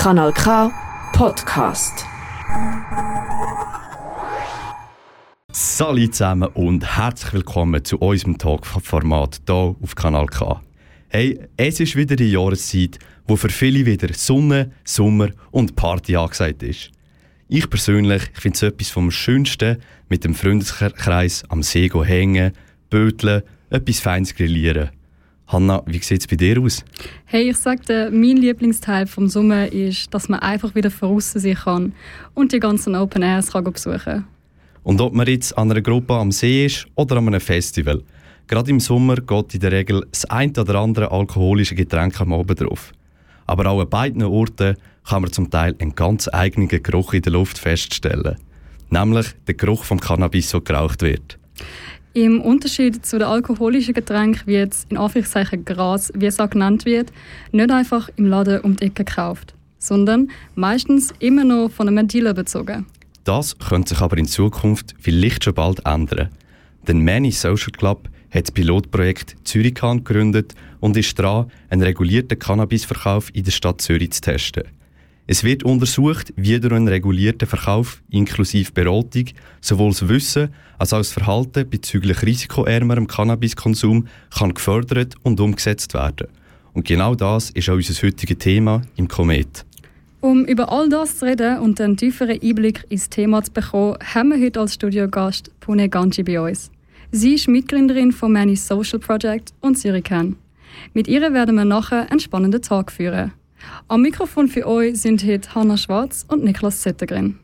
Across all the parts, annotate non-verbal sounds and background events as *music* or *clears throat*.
Kanal K Podcast. Salut zusammen und herzlich willkommen zu unserem Talk-Format hier auf Kanal K. Hey, es ist wieder die Jahreszeit, wo für viele wieder Sonne, Sommer und Party angesagt ist. Ich persönlich finde es etwas vom Schönsten, mit dem Freundeskreis am See hängen, böteln, etwas Feines grillieren. Hanna, wie sieht es bei dir aus? Hey, ich sag dir, mein Lieblingsteil vom Sommer ist, dass man einfach wieder draußen sein kann und die ganzen Open Airs kann besuchen Und ob man jetzt an einer Gruppe am See ist oder an einem Festival, gerade im Sommer geht in der Regel das ein oder andere alkoholische Getränk am Abend drauf. Aber auch an beiden Orten kann man zum Teil einen ganz eigenen Geruch in der Luft feststellen. Nämlich den Geruch vom Cannabis, so geraucht wird. Im Unterschied zu den alkoholischen Getränken wie jetzt in Anführungszeichen Gras, wie es auch genannt wird, nicht einfach im Laden um die Ecke gekauft, sondern meistens immer noch von einem Dealer bezogen. Das könnte sich aber in Zukunft vielleicht schon bald ändern. Denn Many Social Club hat das Pilotprojekt Zürichhahn gegründet und ist dran, einen regulierten Cannabisverkauf in der Stadt Zürich zu testen. Es wird untersucht, wie durch einen regulierten Verkauf inklusive Beratung sowohl das Wissen als auch das Verhalten bezüglich risikoärmerem Cannabiskonsum kann gefördert und umgesetzt werden. Und genau das ist auch unser heutiges Thema im Komet. Um über all das zu reden und einen tieferen Einblick ins Thema zu bekommen, haben wir heute als Studiogast Pune Ganji bei uns. Sie ist Mitgründerin von Many Social Project und Syrican. Mit ihr werden wir nachher einen spannenden Tag führen. Am Mikrofon für euch sind heute Hanna Schwarz und Niklas Zettergren.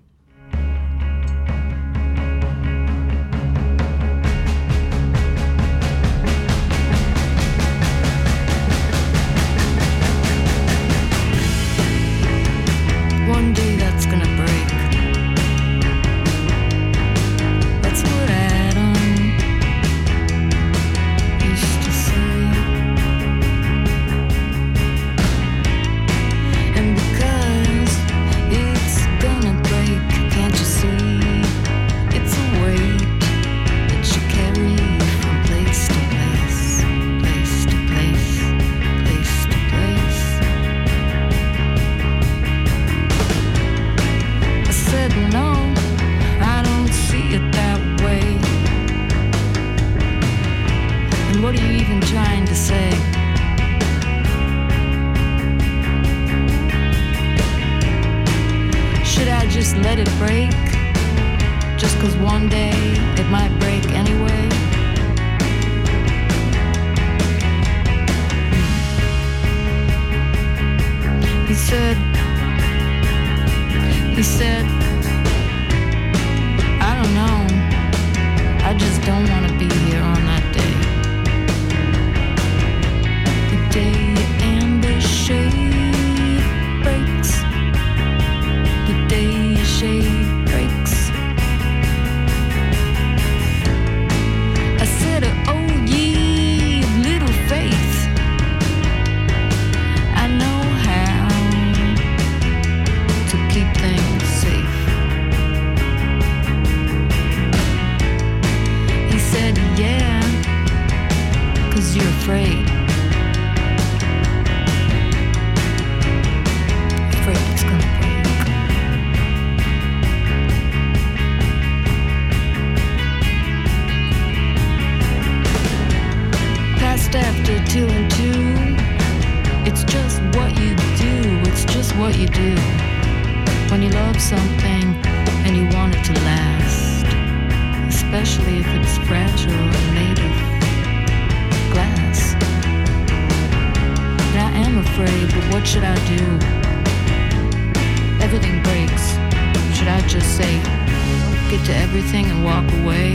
to everything and walk away?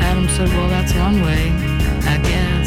Adam said, Well, that's one way, I guess.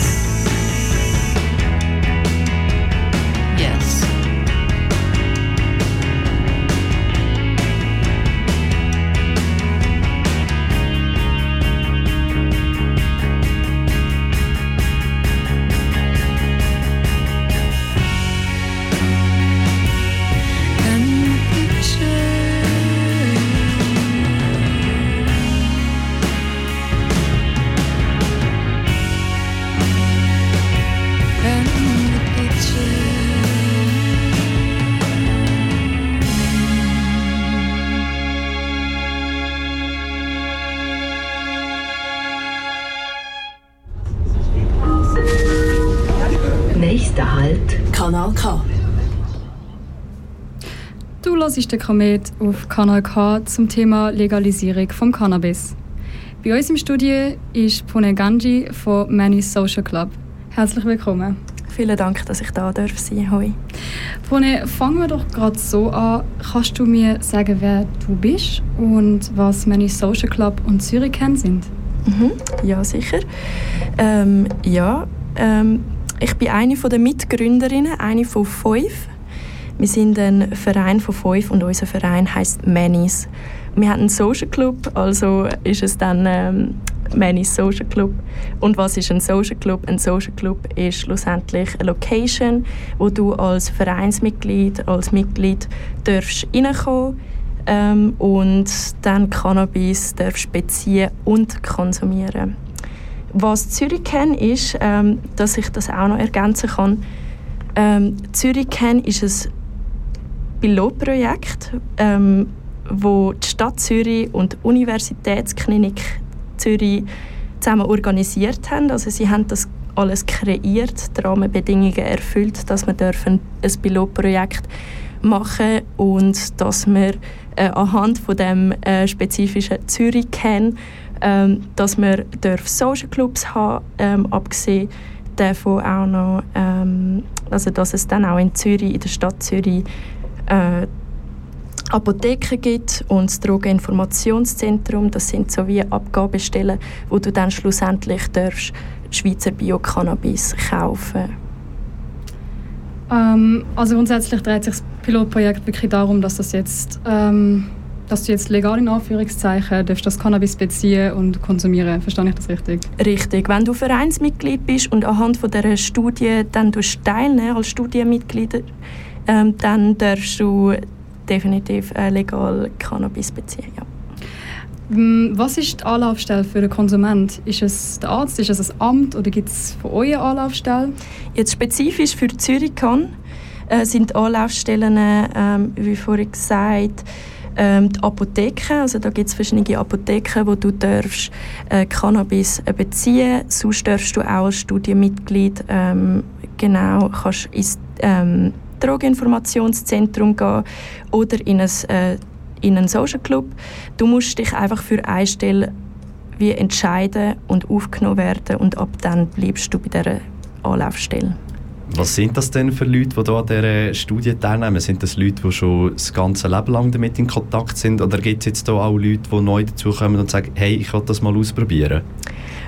Du hörst den Komet auf Kanal K zum Thema Legalisierung vom Cannabis. Bei uns im Studio ist Pune Ganji von Many Social Club. Herzlich willkommen. Vielen Dank, dass ich da darf sein Hoi. Pune, fangen wir doch gerade so an. Kannst du mir sagen, wer du bist und was Many Social Club und Zürich sind? Mhm, ja, sicher. Ähm, ja, ähm, ich bin eine der Mitgründerinnen, eine von fünf. Wir sind ein Verein von fünf und unser Verein heißt Manys. Wir haben einen Social Club, also ist es dann ähm, Many Social Club. Und was ist ein Social Club? Ein Social Club ist schlussendlich eine Location, wo du als Vereinsmitglied, als Mitglied darfst reinkommen ähm, und dann Cannabis darfst beziehen und konsumieren. Was Zürich kennt, ist, ähm, dass ich das auch noch ergänzen kann. Ähm, Zürich kennt ist ein Pilotprojekt, ähm, wo die Stadt Zürich und die Universitätsklinik Zürich zusammen organisiert haben. Also sie haben das alles kreiert, die Rahmenbedingungen erfüllt, dass wir dürfen ein Pilotprojekt machen und dass wir äh, anhand von dem äh, spezifischen Zürich kennen, ähm, dass wir Social Clubs haben, ähm, abgesehen davon auch noch, ähm, also dass es dann auch in Zürich, in der Stadt Zürich äh, Apotheken gibt und das Drogeninformationszentrum. Das sind so wie Abgabestellen, wo du dann schlussendlich darfst Schweizer Bio-Cannabis kaufen ähm, Also grundsätzlich dreht sich das Pilotprojekt wirklich darum, dass das jetzt ähm, dass du jetzt legal in Anführungszeichen darfst das Cannabis beziehen und konsumieren. Verstehe ich das richtig? Richtig. Wenn du Vereinsmitglied bist und anhand von dieser Studie dann teilnehmen als Studienmitglied, ähm, dann darfst du definitiv äh, legal Cannabis beziehen. Ja. Mm, was ist die Anlaufstelle für den Konsument? Ist es der Arzt, ist es ein Amt oder gibt es von euch eine Anlaufstelle? Jetzt spezifisch für Zürich äh, sind die Anlaufstellen, äh, wie vorhin gesagt, ähm, die Apotheken, also da gibt es verschiedene Apotheken, wo du darfst, äh, Cannabis äh, beziehen Sonst darfst du auch als Studienmitglied ähm, genau kannst ins ähm, Drogeninformationszentrum gehen oder in, ein, äh, in einen Social Club. Du musst dich einfach für eine Stelle wie entscheiden und aufgenommen werden und ab dann bleibst du bei dieser Anlaufstelle. Was sind das denn für Leute, die an dieser Studie teilnehmen? Sind das Leute, die schon das ganze Leben lang damit in Kontakt sind? Oder gibt es jetzt hier auch Leute, die neu dazukommen und sagen, hey, ich will das mal ausprobieren?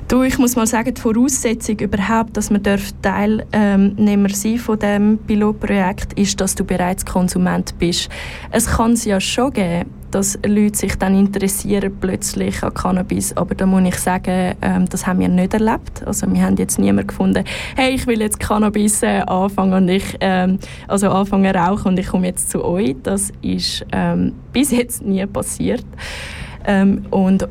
Du, ich muss mal sagen, die Voraussetzung überhaupt, dass man Teilnehmer sein von dem Pilotprojekt, ist, dass du bereits Konsument bist. Es kann es ja schon geben, dass Leute sich dann interessieren plötzlich an Cannabis, aber da muss ich sagen, ähm, das haben wir nicht erlebt. Also wir haben jetzt niemand gefunden, hey, ich will jetzt Cannabis äh, anfangen und ich ähm, also anfangen rauchen und ich komme jetzt zu euch. Das ist ähm, bis jetzt nie passiert. Ähm, und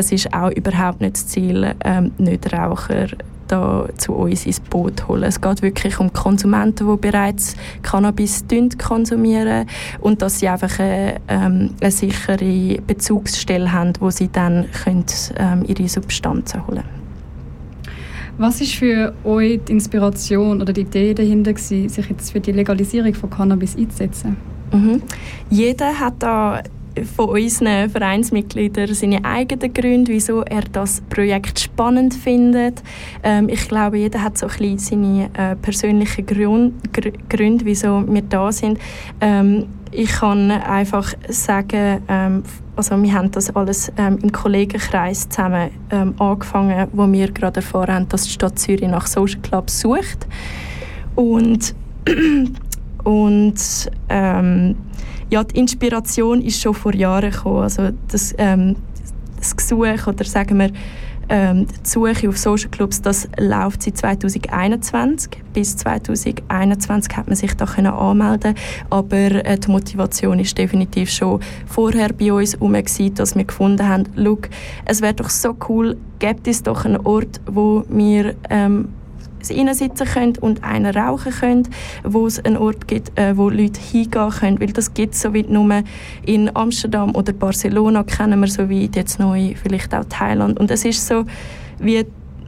es ist auch überhaupt nicht das Ziel, ähm, Nichtraucher da zu uns ins Boot holen. Es geht wirklich um Konsumenten, die bereits Cannabis konsumieren und dass sie einfach eine, ähm, eine sichere Bezugsstelle haben, wo sie dann können, ähm, ihre Substanzen holen Was ist für euch die Inspiration oder die Idee dahinter gewesen, sich jetzt für die Legalisierung von Cannabis einzusetzen? Mhm. Jeder hat da von unseren Vereinsmitgliedern seine eigenen Gründe, wieso er das Projekt spannend findet. Ähm, ich glaube, jeder hat so ein bisschen seine äh, persönlichen Grund, Gr Gründe, wieso wir da sind. Ähm, ich kann einfach sagen, ähm, also wir haben das alles ähm, im Kollegenkreis zusammen ähm, angefangen, wo wir gerade erfahren haben, dass die Stadt Zürich nach Social Clubs sucht. Und, *clears throat* und ähm, ja, die Inspiration ist schon vor Jahren gekommen. Also das, ähm, das Gesuch oder sagen wir ähm, die Suche auf Social Clubs, das läuft seit 2021. Bis 2021 hat man sich da können anmelden aber äh, die Motivation ist definitiv schon vorher bei uns herum, dass wir gefunden haben, look, es wäre doch so cool, gibt es doch einen Ort, wo wir ähm, reinsitzen können und einen rauchen können, wo es einen Ort gibt, äh, wo Leute hingehen können, weil das gibt es so wie nur in Amsterdam oder Barcelona kennen wir so wie jetzt neu vielleicht auch Thailand. Und es ist so wie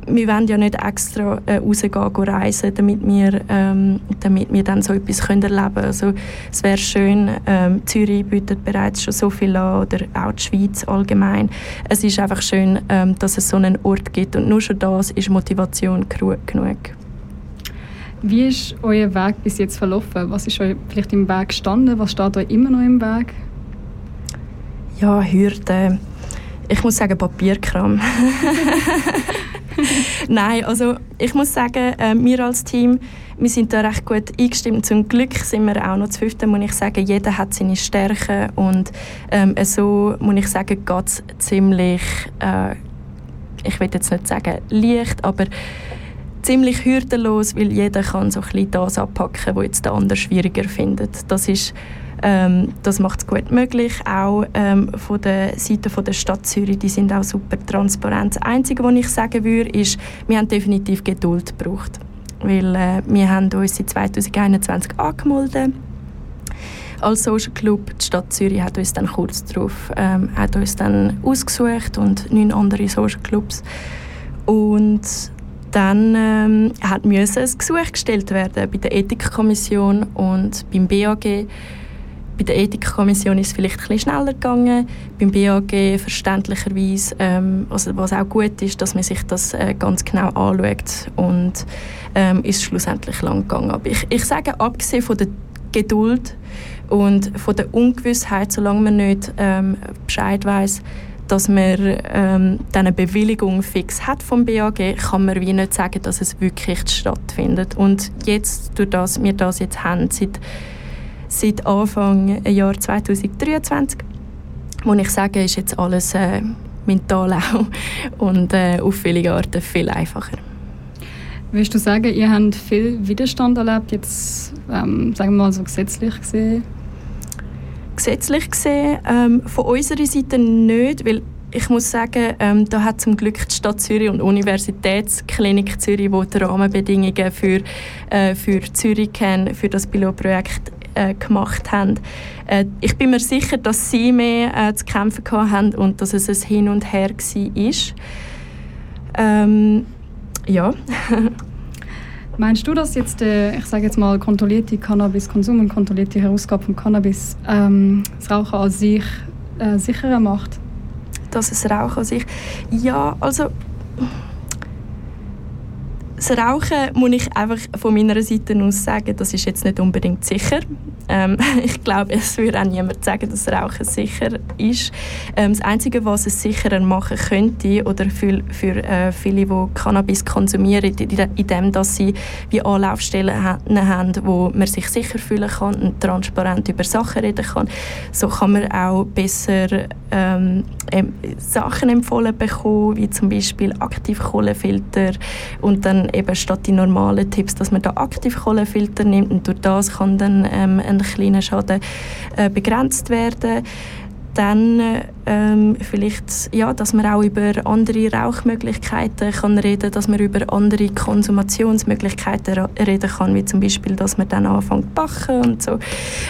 wir wollen ja nicht extra äh, rausgehen reisen, damit wir, ähm, damit wir dann so etwas können erleben können. Also, es wäre schön, ähm, Zürich bietet bereits schon so viel an, oder auch die Schweiz allgemein. Es ist einfach schön, ähm, dass es so einen Ort gibt und nur schon das ist Motivation genug. Wie ist euer Weg bis jetzt verlaufen? Was ist euch vielleicht im Weg gestanden? Was steht euch immer noch im Weg? Ja, Hürden. Ich muss sagen, Papierkram. *laughs* *laughs* Nein, also ich muss sagen, äh, wir als Team, wir sind da recht gut eingestimmt. Zum Glück sind wir auch noch zu fünften, muss ich sagen. Jeder hat seine Stärken und ähm, so, muss ich sagen, geht es ziemlich, äh, ich will jetzt nicht sagen leicht, aber ziemlich hürdenlos, weil jeder kann so ein bisschen das abpacken, was jetzt der andere schwieriger findet. Das ist ähm, das macht es gut möglich. Auch ähm, von der Seite von der Stadt Zürich, die sind auch super transparent. Das Einzige, was ich sagen würde, ist, wir haben definitiv Geduld gebraucht. Weil äh, wir haben uns seit 2021 angemeldet als Social Club. Die Stadt Zürich hat uns dann kurz darauf ähm, hat uns dann ausgesucht und neun andere Social Clubs. Und dann ähm, hat müssen ein Gesuch gestellt werden bei der Ethikkommission und beim BAG bei der Ethikkommission ist es vielleicht ein bisschen schneller gegangen. Beim BAG verständlicherweise, ähm, also was auch gut ist, dass man sich das äh, ganz genau anschaut und ähm, ist schlussendlich lang gegangen. Aber ich, ich sage, abgesehen von der Geduld und von der Ungewissheit, solange man nicht ähm, Bescheid weiß, dass man ähm, eine Bewilligung fix hat vom BAG, kann man wie nicht sagen, dass es wirklich stattfindet. Und jetzt, durch das wir das jetzt haben, seit seit Anfang Jahr 2023. Muss ich sage, ist jetzt alles äh, mental *laughs* auch und äh, auf viele Arten viel einfacher. Würdest du sagen, ihr habt viel Widerstand erlebt, jetzt ähm, sagen wir mal so gesetzlich gesehen? Gesetzlich gesehen ähm, von unserer Seite nicht, weil ich muss sagen, ähm, da hat zum Glück die Stadt Zürich und die Universitätsklinik Zürich, die die Rahmenbedingungen für, äh, für Zürich kennen, für das Pilotprojekt äh, gemacht haben. Äh, ich bin mir sicher, dass sie mehr äh, zu kämpfen haben und dass es ein Hin und Her war. Ähm, ja. *laughs* Meinst du, dass jetzt der, ich sage jetzt mal, kontrollierte Cannabiskonsum und kontrollierte Herausgabe von Cannabis ähm, das Rauchen an sich äh, sicherer macht? Dass es Rauchen an sich... Ja, also das Rauchen muss ich einfach von meiner Seite aus sagen, das ist jetzt nicht unbedingt sicher. Ähm, *laughs* ich glaube, es würde auch niemand sagen, dass Rauchen sicher ist. Ähm, das Einzige, was es sicherer machen könnte, oder für, für äh, viele, die Cannabis konsumieren, indem dass sie wie Anlaufstellen haben, wo man sich sicher fühlen kann und transparent über Sachen reden kann, so kann man auch besser ähm, Sachen empfohlen bekommen, wie zum Beispiel Aktivkohlefilter und dann eben statt die normalen Tipps, dass man da Aktivkohlefilter nimmt und durch das kann dann ähm, ein kleiner Schaden äh, begrenzt werden dann ähm, vielleicht, ja, dass man auch über andere Rauchmöglichkeiten kann reden dass man über andere Konsumationsmöglichkeiten reden kann, wie zum Beispiel, dass man dann anfängt zu backen und so.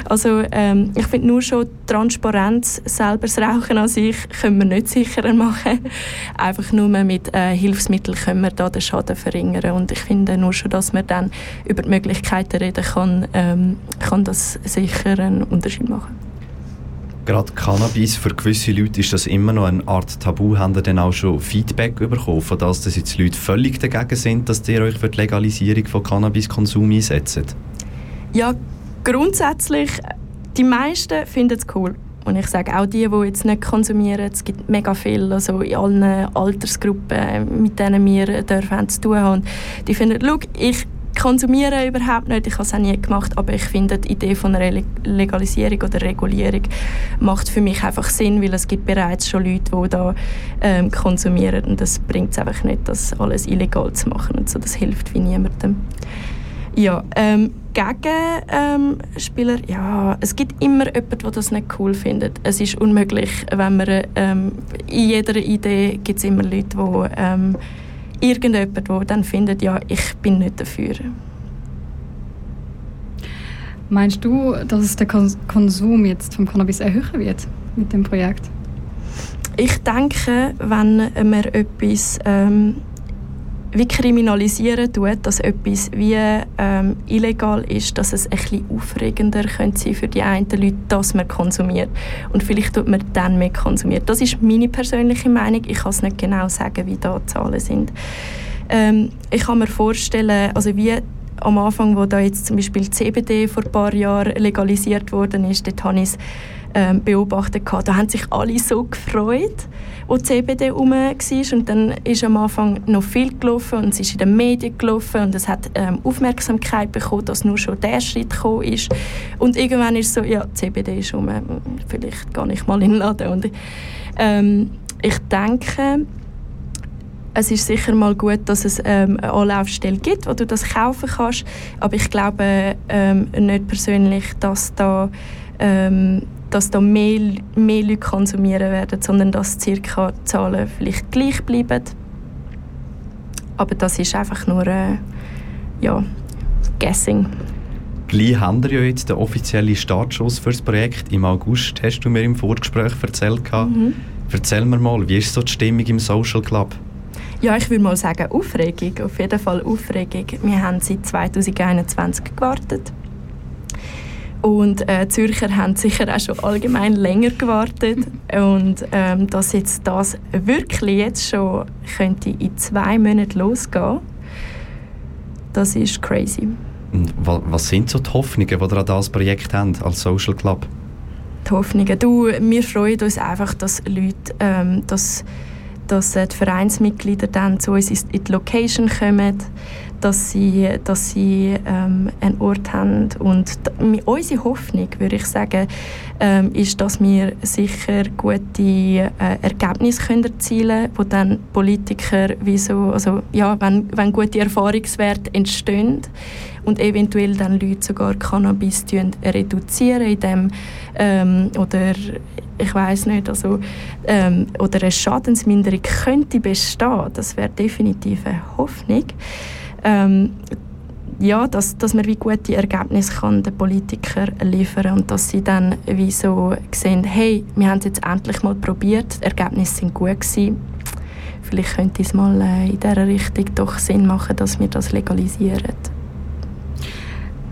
Also ähm, ich finde nur schon Transparenz, selber das Rauchen an sich, können wir nicht sicherer machen. Einfach nur mit äh, Hilfsmitteln können wir da den Schaden verringern und ich finde nur schon, dass man dann über die Möglichkeiten reden kann, ähm, kann das sicher einen Unterschied machen gerade Cannabis, für gewisse Leute ist das immer noch eine Art Tabu. Haben ihr denn auch schon Feedback bekommen, von das, dass jetzt Leute völlig dagegen sind, dass ihr euch für die Legalisierung von Cannabiskonsum einsetzt? Ja, grundsätzlich, die meisten finden es cool. Und ich sage auch die, die jetzt nicht konsumieren, es gibt mega viel, also in allen Altersgruppen, mit denen wir dürfen zu tun haben. Die finden, schau, ich konsumieren überhaupt nicht. Ich habe es auch nie gemacht, aber ich finde die Idee von einer Legalisierung oder Regulierung macht für mich einfach Sinn, weil es gibt bereits schon Leute, die da ähm, konsumieren und das bringt es einfach nicht, das alles illegal zu machen und so. Das hilft wie niemandem. Ja, ähm, Gegenspieler, ähm, ja, es gibt immer jemanden, der das nicht cool findet. Es ist unmöglich, wenn man ähm, in jeder Idee gibt es immer Leute, die ähm, irgendjemand, der dann findet, ja, ich bin nicht dafür. Meinst du, dass es der Konsum jetzt vom Cannabis erhöhen wird mit dem Projekt? Ich denke, wenn man etwas ähm, wie kriminalisieren tut, dass etwas wie ähm, illegal ist, dass es ein bisschen aufregender könnte sein für die einen Leute, dass man konsumiert. Und vielleicht tut man dann mehr konsumiert. Das ist meine persönliche Meinung. Ich kann es nicht genau sagen, wie da die Zahlen sind. Ähm, ich kann mir vorstellen, also wie am Anfang, wo da jetzt zum Beispiel CBD vor ein paar Jahren legalisiert worden ist, dort habe ich es ähm, beobachtet. Da haben sich alle so gefreut, wo CBD herum war. Und dann ist am Anfang noch viel gelaufen und es ist in den Medien gelaufen und es hat ähm, Aufmerksamkeit bekommen, dass nur schon der Schritt gekommen ist. Und irgendwann ist es so, ja, CBD ist herum, vielleicht gar nicht mal in den Laden. Und, ähm, ich denke, es ist sicher mal gut, dass es ähm, eine Anlaufstelle gibt, wo du das kaufen kannst. Aber ich glaube ähm, nicht persönlich, dass da, ähm, dass da mehr, mehr Leute konsumieren werden, sondern dass circa die Zahlen vielleicht gleich bleiben. Aber das ist einfach nur äh, ja, Guessing. Gleich haben wir ja jetzt den offiziellen Startschuss für das Projekt. Im August hast du mir im Vorgespräch erzählt. Mhm. Erzähl mir mal, wie ist so die Stimmung im Social Club? Ja, ich würde mal sagen Aufregung, auf jeden Fall Aufregung. Wir haben seit 2021 gewartet. Und äh, Zürcher haben sicher auch schon allgemein länger gewartet. Und ähm, dass jetzt das wirklich jetzt schon könnte in zwei Monaten losgehen, das ist crazy. Und was sind so die Hoffnungen, die ihr an dieses Projekt habt, als Social Club? Die Hoffnungen? Du, wir freuen uns einfach, dass Leute ähm, dass dass äh, die Vereinsmitglieder dann zu uns in die Location kommen, dass sie, dass sie ähm, einen Ort haben. Und unsere Hoffnung, würde ich sagen, ähm, ist, dass wir sicher gute äh, Ergebnisse können erzielen können, wo dann Politiker, wie so, also, ja, wenn, wenn gute Erfahrungswerte entstehen, und eventuell dann Leute sogar Cannabis reduzieren in dem, ähm, oder ich weiß nicht, also, ähm, oder eine Schadensminderung könnte bestehen, das wäre definitiv eine Hoffnung. Ähm, ja, dass, dass man wie gute Ergebnisse kann den Politikern liefern und dass sie dann wie so sehen, hey, wir haben es jetzt endlich mal probiert, die Ergebnisse sind gut gewesen. Vielleicht könnte es mal äh, in dieser Richtung doch Sinn machen, dass wir das legalisieren.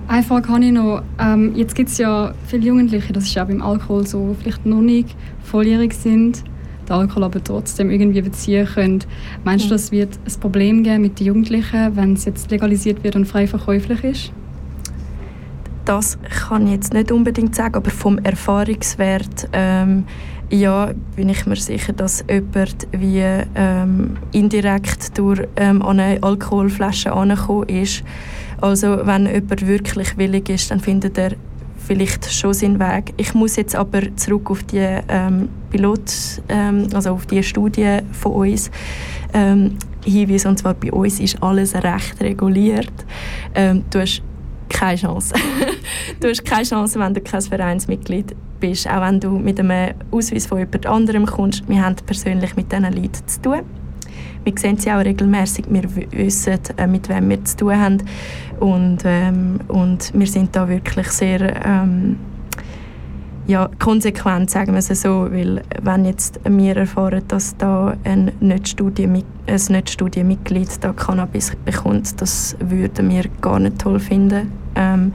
Eine Frage habe ich noch. Ähm, jetzt gibt es ja viele Jugendliche, das ist auch beim Alkohol so, vielleicht noch nicht volljährig sind, den Alkohol aber trotzdem irgendwie beziehen können. Meinst du, es wird ein Problem geben mit den Jugendlichen, wenn es jetzt legalisiert wird und frei verkäuflich ist? Das kann ich jetzt nicht unbedingt sagen, aber vom Erfahrungswert ähm, ja, bin ich mir sicher, dass jemand wie ähm, indirekt durch ähm, eine Alkoholflasche angekommen ist also wenn jemand wirklich willig ist, dann findet er vielleicht schon seinen Weg. Ich muss jetzt aber zurück auf die ähm, Pilot, ähm, also auf die Studie von uns ähm, hinweisen. Und zwar bei uns ist alles recht reguliert. Ähm, du hast keine Chance. *laughs* du hast keine Chance, wenn du kein Vereinsmitglied bist, auch wenn du mit einem Ausweis von jemand anderem kommst. Wir haben persönlich mit diesen Leuten zu tun. Wir sehen sie auch regelmäßig. Wir wissen, äh, mit wem wir zu tun haben. Und, ähm, und wir sind da wirklich sehr ähm, ja, konsequent, sagen wir es so. Weil wenn jetzt wir erfahren, dass da ein Nicht-Studienmitglied nicht Cannabis bekommt, das würden wir gar nicht toll finden. Ähm,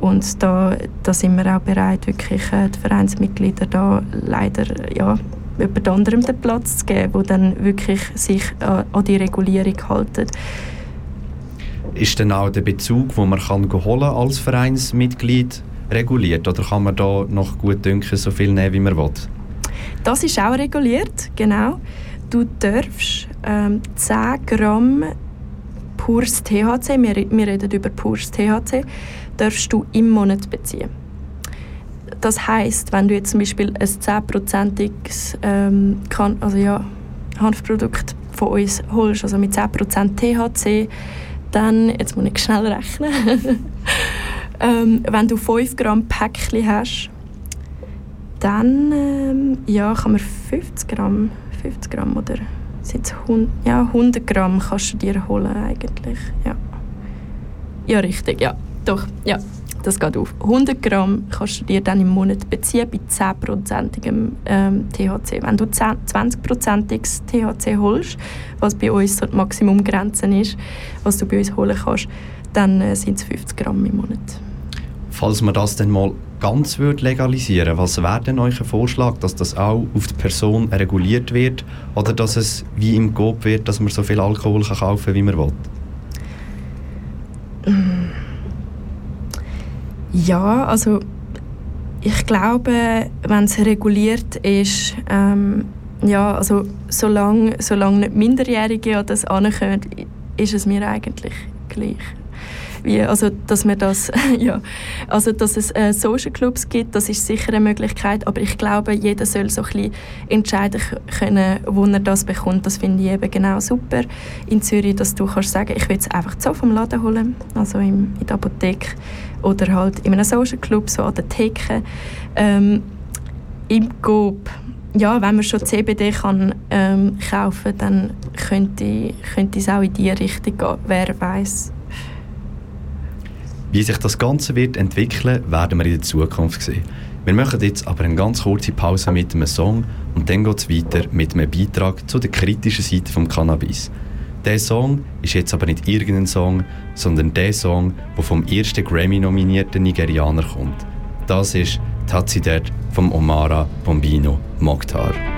und da, da sind wir auch bereit, wirklich äh, die Vereinsmitglieder da leider ja, jemand anderem den Platz zu geben, der dann wirklich sich an, an die Regulierung hält. Ist denn auch der Bezug, den man kann holen als Vereinsmitglied reguliert oder kann man da noch gut dünken, so viel nehmen, wie man will? Das ist auch reguliert, genau. Du darfst ähm, 10 Gramm pures THC, wir, wir reden über pures THC, darfst du im Monat beziehen. Das heißt, wenn du jetzt zum Beispiel ein 10%iges ähm, also ja, Hanfprodukt von uns holst, also mit 10% THC, dann, jetzt muss ich schnell rechnen, *laughs* ähm, wenn du 5 Gramm Päckchen hast, dann ähm, ja, kann man 50 Gramm, 50 Gramm oder sind 100, ja, 100 Gramm kannst du dir holen eigentlich, ja. Ja, richtig, ja, doch, ja. Das geht auf 100 Gramm kannst du dir dann im Monat beziehen bei 10%igem ähm, THC. Wenn du 20%iges THC holst, was bei uns so die Maximumgrenze ist, was du bei uns holen kannst, dann äh, sind es 50 Gramm im Monat. Falls man das dann mal ganz würde legalisieren was wäre denn euer Vorschlag, dass das auch auf die Person reguliert wird oder dass es wie im GOP wird, dass man so viel Alkohol kann kaufen kann, wie man will? Ja, also ich glaube, wenn es reguliert ist, ähm, ja, also solange, solange nicht Minderjährige an das ankommen, ist es mir eigentlich gleich wie, also, dass wir das, *laughs* ja, also, dass es äh, Social Clubs gibt, das ist sicher eine Möglichkeit, aber ich glaube, jeder soll so ein bisschen entscheiden können, wo er das bekommt. Das finde ich eben genau super in Zürich, dass du kannst sagen, ich will es einfach so vom Laden holen, also im, in der Apotheke oder halt in einem Social Club, so an der Theke. Ähm, Im Coop ja, wenn man schon CBD kann, ähm, kaufen kann, dann könnte, könnte es auch in diese Richtung gehen. Wer weiß. Wie sich das Ganze wird entwickeln, werden wir in der Zukunft sehen. Wir machen jetzt aber eine ganz kurze Pause mit einem Song und dann geht es weiter mit einem Beitrag zu der kritischen Seite des Cannabis. Der Song ist jetzt aber nicht irgendein Song, sondern der Song, der vom ersten Grammy-nominierten Nigerianer kommt. Das ist Tatsidet vom Omara Bombino Mokhtar.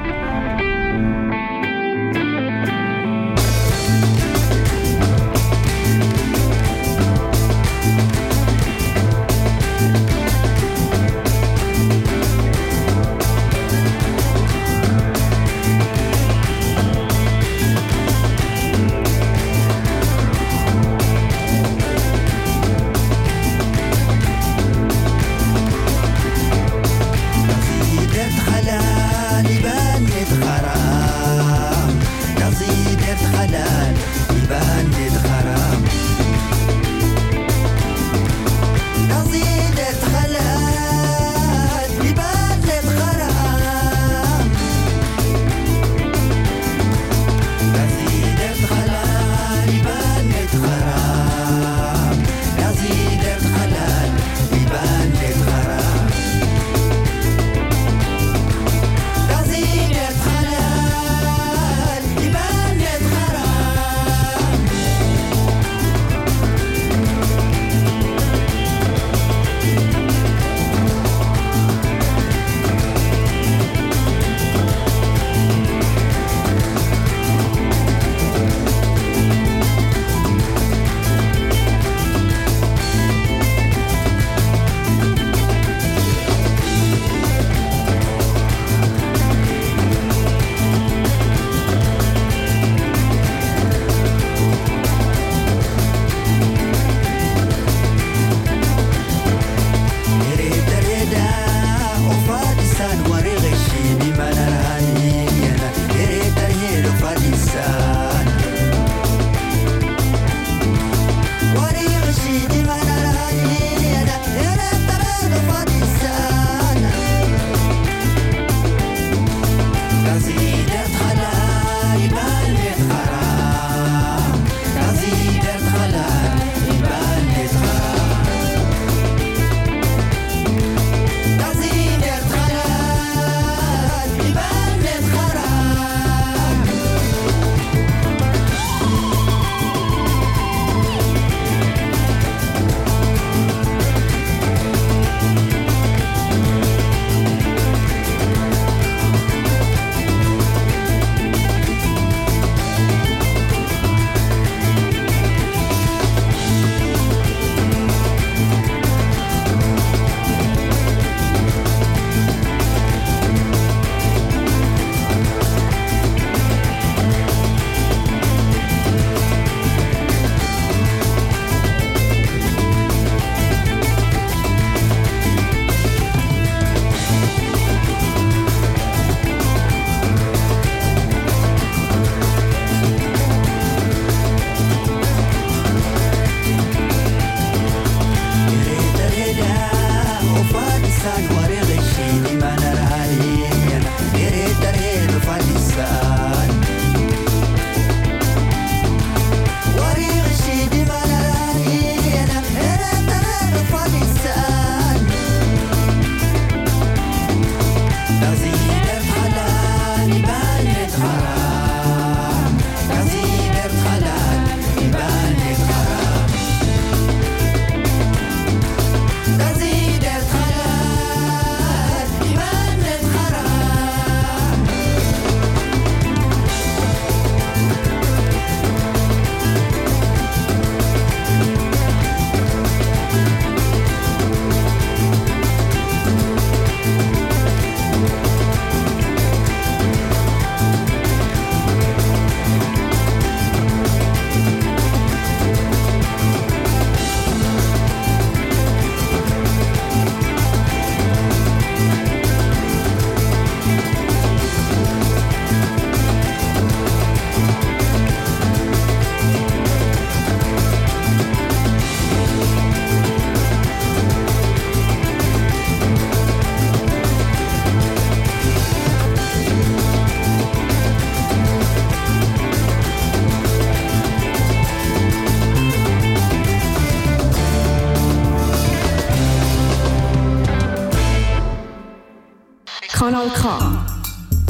K.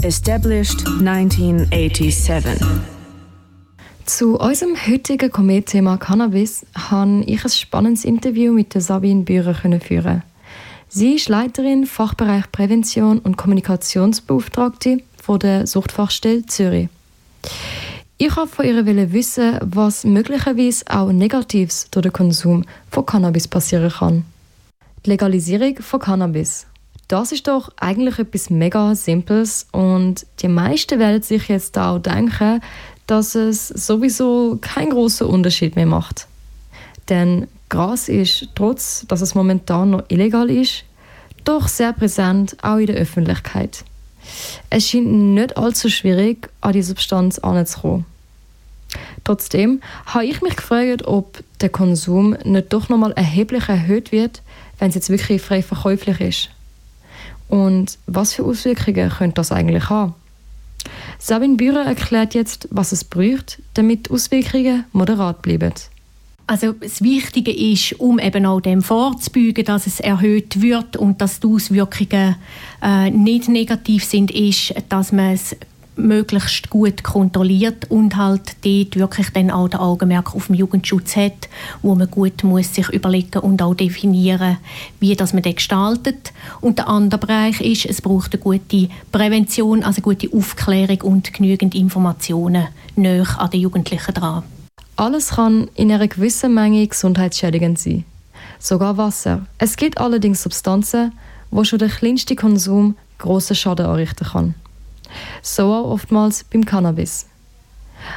Established 1987. Zu unserem heutigen Komet-Thema Cannabis habe ich ein spannendes Interview mit Sabine Bührer führen. Sie ist Leiterin Fachbereich Prävention und Kommunikationsbeauftragte von der Suchtfachstelle Zürich. Ich wollte von ihr wissen, was möglicherweise auch Negatives durch den Konsum von Cannabis passieren kann. Die Legalisierung von Cannabis. Das ist doch eigentlich etwas mega Simples und die meisten werden sich jetzt auch denken, dass es sowieso keinen großen Unterschied mehr macht. Denn Gras ist, trotz dass es momentan noch illegal ist, doch sehr präsent, auch in der Öffentlichkeit. Es scheint nicht allzu schwierig, an die Substanz anzukommen. Trotzdem habe ich mich gefragt, ob der Konsum nicht doch nochmal erheblich erhöht wird, wenn es jetzt wirklich frei verkäuflich ist. Und was für Auswirkungen könnte das eigentlich haben? Sabine Bührer erklärt jetzt, was es braucht, damit die Auswirkungen moderat bleiben. Also das Wichtige ist, um eben auch dem vorzubeugen, dass es erhöht wird und dass die Auswirkungen äh, nicht negativ sind, ist, dass man es möglichst gut kontrolliert und halt dort wirklich dann auch den Augenmerk auf den Jugendschutz hat, wo man gut muss sich überlegen und auch definieren, wie das man den gestaltet. Und der andere Bereich ist, es braucht eine gute Prävention, also gute Aufklärung und genügend Informationen näher an den Jugendlichen dran. Alles kann in einer gewissen Menge gesundheitsschädigend sein. Sogar Wasser. Es gibt allerdings Substanzen, wo schon der kleinste Konsum großen Schaden anrichten kann. So auch oftmals beim Cannabis.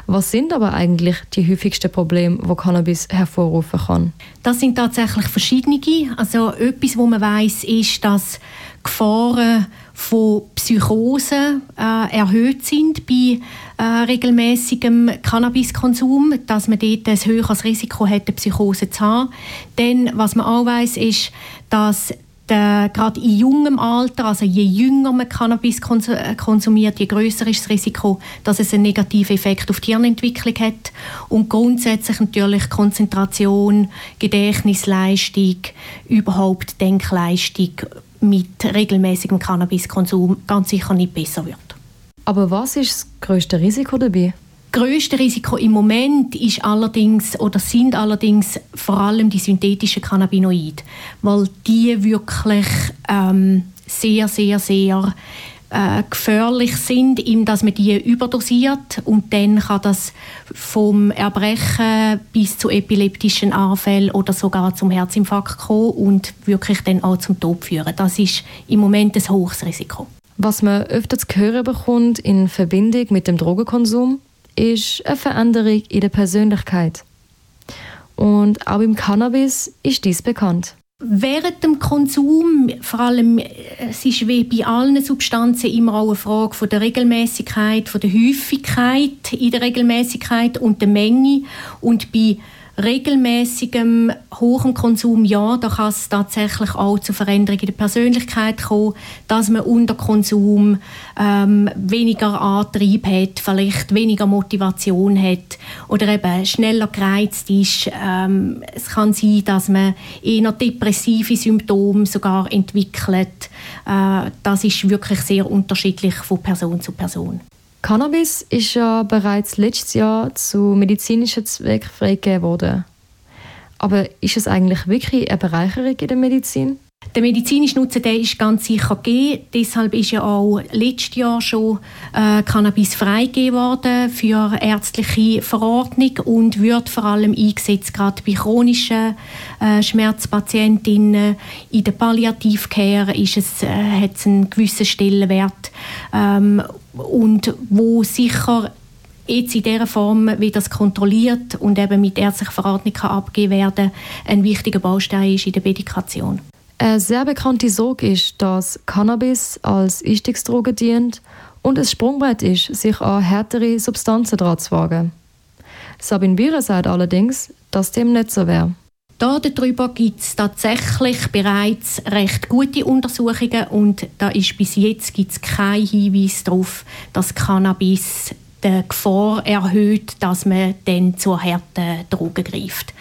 Was sind aber eigentlich die häufigsten Probleme, die Cannabis hervorrufen kann? Das sind tatsächlich verschiedene. Also etwas, wo man weiß, ist, dass Gefahren von Psychosen äh, erhöht sind bei äh, regelmäßigem Cannabiskonsum, dass man dort ein höheres Risiko hat, eine Psychose zu haben. Denn was man auch weiß, ist, dass äh, gerade in jungem Alter, also je jünger man Cannabis äh, konsumiert, je größer ist das Risiko, dass es einen negativen Effekt auf die Hirnentwicklung hat. Und grundsätzlich natürlich Konzentration, Gedächtnisleistung, überhaupt Denkleistung mit regelmäßigem Cannabiskonsum ganz sicher nicht besser wird. Aber was ist das größte Risiko dabei? Größte Risiko im Moment ist allerdings oder sind allerdings vor allem die synthetischen Cannabinoide, weil die wirklich ähm, sehr, sehr, sehr äh, gefährlich sind, in dass man die überdosiert und dann kann das vom Erbrechen bis zu epileptischen Anfällen oder sogar zum Herzinfarkt kommen und wirklich dann auch zum Tod führen. Das ist im Moment ein hohes Risiko. Was man öfters zu hören bekommt in Verbindung mit dem Drogenkonsum, ist eine Veränderung in der Persönlichkeit. Und auch im Cannabis ist dies bekannt. Während dem Konsum, vor allem, es ist wie bei allen Substanzen immer auch eine Frage von der Regelmäßigkeit, von der Häufigkeit in der Regelmäßigkeit und der Menge. Und bei regelmäßigem hohem Konsum, ja, da kann es tatsächlich auch zu Veränderungen in der Persönlichkeit kommen, dass man unter Konsum ähm, weniger Antrieb hat, vielleicht weniger Motivation hat oder eben schneller gereizt ist. Ähm, es kann sein, dass man eher depressive Symptome sogar entwickelt. Äh, das ist wirklich sehr unterschiedlich von Person zu Person. Cannabis ist ja bereits letztes Jahr zu medizinischen Zwecken freigegeben worden. Aber ist es eigentlich wirklich eine Bereicherung in der Medizin? Der medizinische Nutzen der ist ganz sicher gegeben. Deshalb ist ja auch letztes Jahr schon äh, Cannabis freigegeben worden für ärztliche Verordnung und wird vor allem eingesetzt gerade bei chronischen äh, Schmerzpatientinnen. In der Palliativcare ist es, äh, hat es einen gewissen Stellenwert ähm, und wo sicher jetzt in dieser Form, wie das kontrolliert und eben mit ärztlicher Verordnung kann abgegeben werden, ein wichtiger Baustein ist in der Medikation. Eine sehr bekannte Sorge ist, dass Cannabis als Einstiegsdroge dient und es Sprungbrett ist, sich an härtere Substanzen dran zu wagen. Sabine Bührer sagt allerdings, dass dem nicht so wäre. Darüber gibt es tatsächlich bereits recht gute Untersuchungen und da ist bis jetzt gibt's keinen Hinweis darauf, dass Cannabis die Gefahr erhöht, dass man dann zur harten Drogen greift.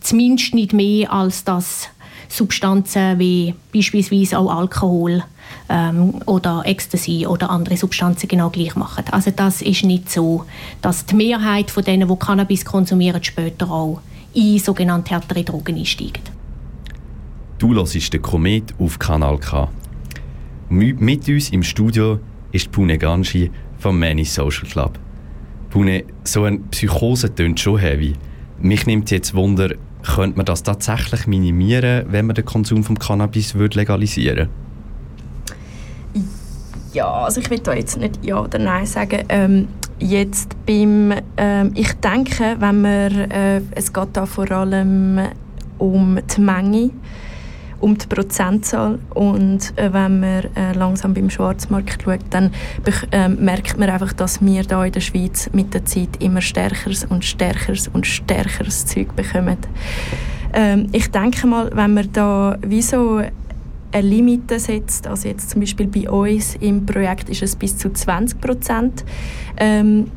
Zumindest nicht mehr, als das Substanzen wie beispielsweise auch Alkohol ähm, oder Ecstasy oder andere Substanzen genau gleich machen. Also das ist nicht so, dass die Mehrheit von denen, die Cannabis konsumieren, später auch in sogenannte härtere Drogen einsteigt. Du hörst den Komet auf Kanal K. Mit uns im Studio ist Pune Ganji vom Many Social Club. Pune, so eine Psychose tönt schon heavy. Mich nimmt jetzt Wunder, könnte man das tatsächlich minimieren, wenn man den Konsum von Cannabis würde legalisieren Ja, also ich will da jetzt nicht Ja oder Nein sagen. Ähm, jetzt beim, ähm, ich denke, wenn man, äh, es geht da vor allem um die Menge, um die Prozentzahl und äh, wenn man äh, langsam beim Schwarzmarkt schaut, dann äh, merkt man einfach, dass wir da in der Schweiz mit der Zeit immer stärkeres und stärkeres und stärkeres Zeug bekommen. Ähm, ich denke mal, wenn man da wie so eine Limite setzt, also jetzt zum Beispiel bei uns im Projekt ist es bis zu 20 Prozent, ähm,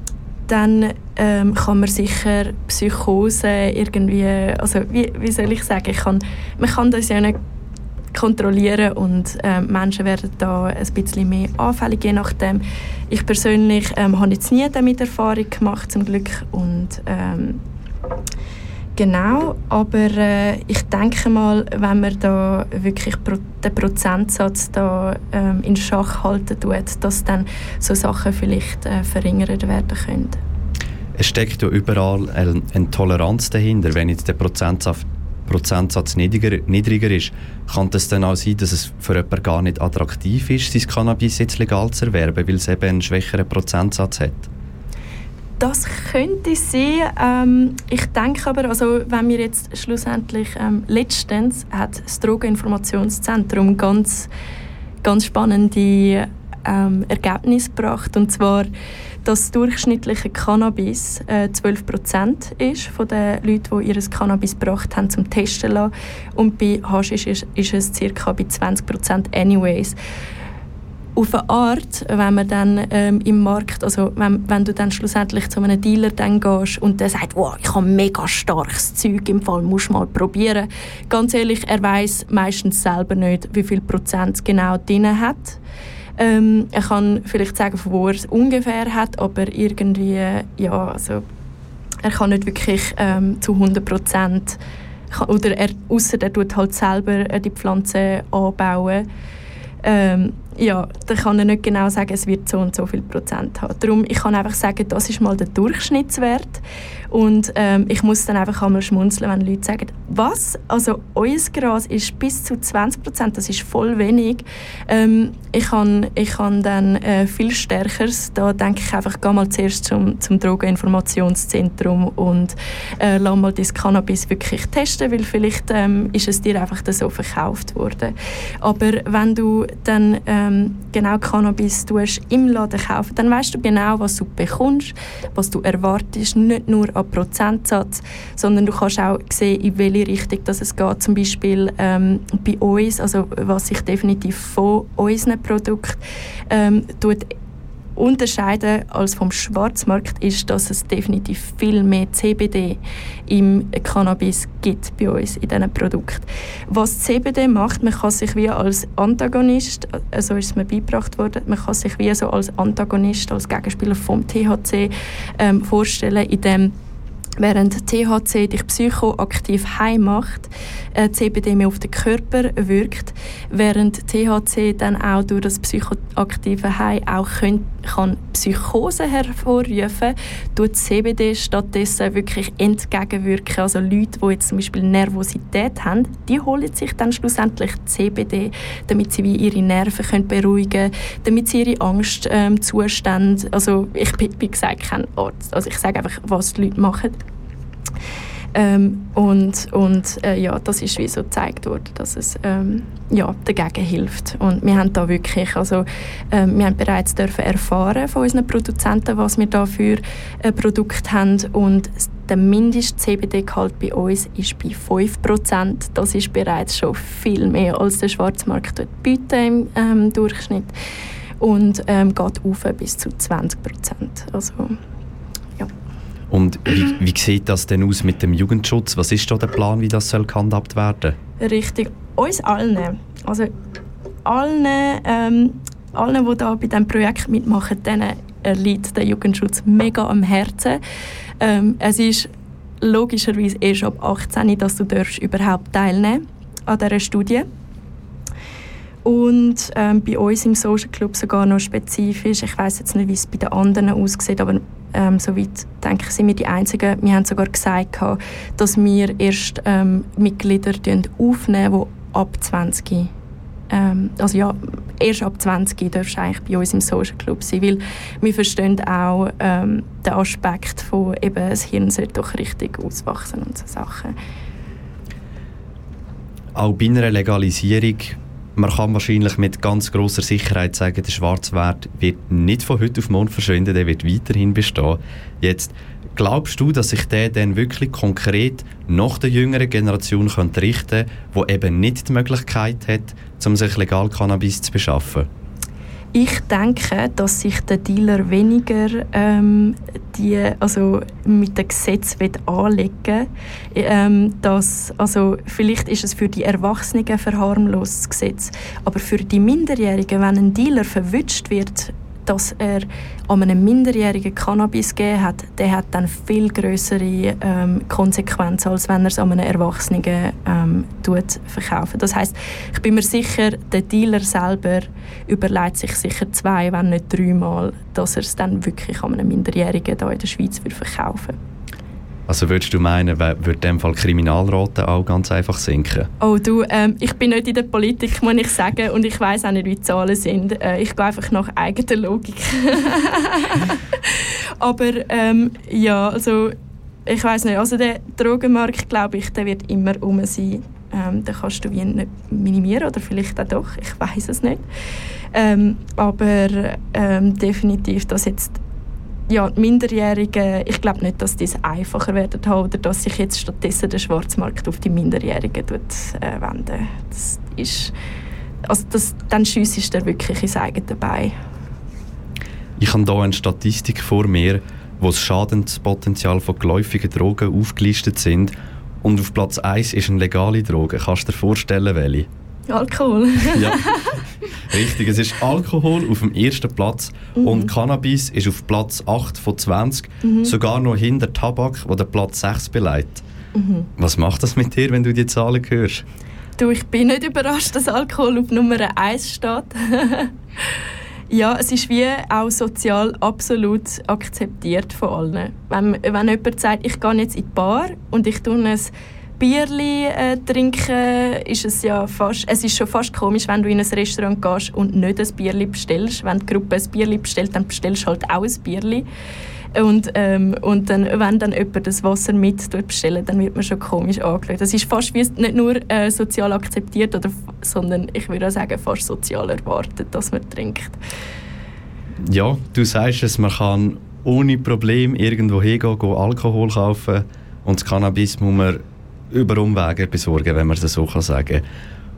dann ähm, kann man sicher Psychose irgendwie, also wie, wie soll ich sagen, ich kann, man kann das ja nicht kontrollieren und äh, Menschen werden da ein bisschen mehr anfällig, je nachdem. Ich persönlich ähm, habe jetzt nie damit Erfahrung gemacht, zum Glück, und ähm, Genau, aber äh, ich denke mal, wenn man da wirklich pro, den Prozentsatz da ähm, in Schach halten tut, dass dann so Sachen vielleicht äh, verringert werden können. Es steckt ja überall eine Toleranz dahinter. Wenn jetzt der Prozentsatz, Prozentsatz niedriger, niedriger ist, kann es dann auch sein, dass es für jemanden gar nicht attraktiv ist, sein Cannabis jetzt legal zu erwerben, weil es eben einen schwächeren Prozentsatz hat? Das könnte sein. Ähm, ich denke aber, also wenn wir jetzt schlussendlich ähm, letztens hat das Drogeninformationszentrum ganz, ganz spannende ähm, Ergebnisse gebracht und zwar, dass durchschnittliche Cannabis äh, 12% ist von den Leuten, die ihr Cannabis gebracht haben zum Testen lassen. und bei Haschisch ist, ist es ca. bei 20% anyways auf eine Art, wenn man dann ähm, im Markt, also wenn, wenn du dann schlussendlich zu einem Dealer dann gehst und der sagt, wow, ich habe mega starkes Zeug im Fall, musst du mal probieren. Ganz ehrlich, er weiß meistens selber nicht, wie viel Prozent es genau drin hat. Ähm, er kann vielleicht sagen, von wo er es ungefähr hat, aber irgendwie, ja, also er kann nicht wirklich ähm, zu 100 Prozent oder er, außer er tut halt selber äh, die Pflanze anbauen. Ähm, ja, dann kann er nicht genau sagen, es wird so und so viel Prozent haben. Darum, ich kann einfach sagen, das ist mal der Durchschnittswert. Und ähm, ich muss dann einfach einmal schmunzeln, wenn Leute sagen, was? Also euer Gras ist bis zu 20 Prozent, das ist voll wenig. Ähm, ich habe ich dann äh, viel Stärkeres. Da denke ich einfach, geh mal zuerst zum, zum Drogeninformationszentrum und äh, lass mal dein Cannabis wirklich testen, weil vielleicht ähm, ist es dir einfach so verkauft worden. Aber wenn du dann ähm, genau Cannabis tust, im Laden kaufen, dann weißt du genau, was du bekommst, was du erwartest, nicht nur an Prozentsatz, sondern du kannst auch sehen, in welche Richtung das es geht. Zum Beispiel ähm, bei uns, also was sich definitiv von unseren Produkten ähm, tut unterscheiden als vom Schwarzmarkt ist, dass es definitiv viel mehr CBD im Cannabis gibt bei uns in diesen Produkten. Was CBD macht, man kann sich wie als Antagonist, so ist es mir beigebracht worden, man kann sich wie so als Antagonist, als Gegenspieler vom THC ähm, vorstellen, in dem Während THC dich psychoaktiv heim macht, äh, CBD mehr auf den Körper wirkt, während THC dann auch durch das psychoaktive High auch können, kann Psychose hervorrufen, tut CBD stattdessen wirklich entgegenwirken. Also Leute, die jetzt zum Beispiel Nervosität haben, die holen sich dann schlussendlich CBD, damit sie wie ihre Nerven können beruhigen können, damit sie ihre Angstzustände, ähm, also ich bin gesagt kein Arzt, also ich sage einfach, was die Leute machen ähm, und und äh, ja, das ist wie so gezeigt worden, dass es ähm, ja, dagegen hilft. Und wir haben da wirklich, also ähm, wir haben bereits dürfen erfahren von unseren Produzenten, was wir da für ein Produkt haben und der Mindest-CBD-Gehalt bei uns ist bei 5%. Das ist bereits schon viel mehr, als der Schwarzmarkt bietet im ähm, Durchschnitt. Und ähm, geht auf bis zu 20%. Also und wie, wie sieht das denn aus mit dem Jugendschutz? Was ist da der Plan, wie das soll gehandhabt werden? Richtig. uns allen, also allen, ähm, allen, die da bei diesem Projekt mitmachen, denen liegt der Jugendschutz mega am Herzen. Ähm, es ist logischerweise erst ab 18, dass du überhaupt teilnehmen an dieser Studie und ähm, bei uns im Social Club sogar noch spezifisch. Ich weiß jetzt nicht, wie es bei den anderen aussieht, aber ähm, soweit denke ich, sind wir die Einzigen. Wir haben sogar gesagt, dass wir erst ähm, Mitglieder aufnehmen, die ab 20 ähm, also ja, erst ab 20 darfst du eigentlich bei uns im Social Club sein, weil wir verstehen auch ähm, den Aspekt von eben, das Hirn sollte doch richtig auswachsen und so Sachen. Auch bei einer Legalisierung man kann wahrscheinlich mit ganz großer Sicherheit sagen, der Schwarzwert wird nicht von heute auf morgen verschwinden, der wird weiterhin bestehen. Jetzt, glaubst du, dass sich der dann wirklich konkret nach der jüngeren Generation richten könnte, die eben nicht die Möglichkeit hat, um sich legal Cannabis zu beschaffen? Ich denke, dass sich der Dealer weniger ähm, die, also mit dem Gesetz anlegen. Ähm, dass, also Vielleicht ist es für die Erwachsenen ein verharmlostes Gesetz, aber für die Minderjährigen, wenn ein Dealer verwünscht wird dass er an einem Minderjährigen Cannabis gegeben hat, der hat dann viel größere ähm, Konsequenzen, als wenn er es an einem Erwachsenen ähm, tut, verkaufen. Das heißt, ich bin mir sicher, der Dealer selber überlegt sich sicher zwei, wenn nicht dreimal, dass er es dann wirklich an einem Minderjährigen da in der Schweiz verkaufen würde. Also würdest du meinen, würde in dem Fall Kriminalrate auch ganz einfach sinken? Oh du, ähm, ich bin nicht in der Politik, muss ich sagen, und ich weiß auch nicht, wie die Zahlen sind. Äh, ich gehe einfach nach eigener Logik. *laughs* Aber ähm, ja, also ich weiß nicht, also der Drogenmarkt, glaube ich, der wird immer um sein. Ähm, den kannst du wie nicht minimieren oder vielleicht auch doch, ich weiß es nicht. Ähm, aber ähm, definitiv, dass jetzt ja, die Minderjährigen, ich glaube nicht, dass die es einfacher werden oder dass sich jetzt stattdessen der Schwarzmarkt auf die Minderjährigen tut, äh, wenden. Das ist, also das, dann schiessest du wirklich ins eigene Bein. Ich habe hier eine Statistik vor mir, wo das Schadenspotenzial von geläufigen Drogen aufgelistet sind und auf Platz 1 ist eine legale Droge. Kannst du dir vorstellen, welche? Alkohol. ja, richtig. Es ist Alkohol auf dem ersten Platz mhm. und Cannabis ist auf Platz 8 von 20, mhm. sogar noch hinter Tabak, wo der Platz 6 beleidigt. Mhm. Was macht das mit dir, wenn du die Zahlen hörst? Du, ich bin nicht überrascht, dass Alkohol auf Nummer 1 steht. *laughs* ja, es ist wie auch sozial absolut akzeptiert von allen. Wenn, wenn jemand sagt, ich gehe jetzt in die Bar und ich tue es Bierli äh, trinken ist es ja fast, es ist schon fast komisch, wenn du in ein Restaurant gehst und nicht ein Bierli bestellst. Wenn die Gruppe ein Bierli bestellt, dann bestellst du halt auch ein Bierli. Und, ähm, und dann, wenn dann jemand das Wasser mit bestellt, dann wird man schon komisch angeschaut. Das ist fast wie nicht nur äh, sozial akzeptiert, oder, sondern ich würde auch sagen, fast sozial erwartet, dass man trinkt. Ja, du sagst es, man kann ohne Problem irgendwo hingehen, Alkohol kaufen und das Cannabis muss man über Umwege besorgen, wenn man es so sagen kann.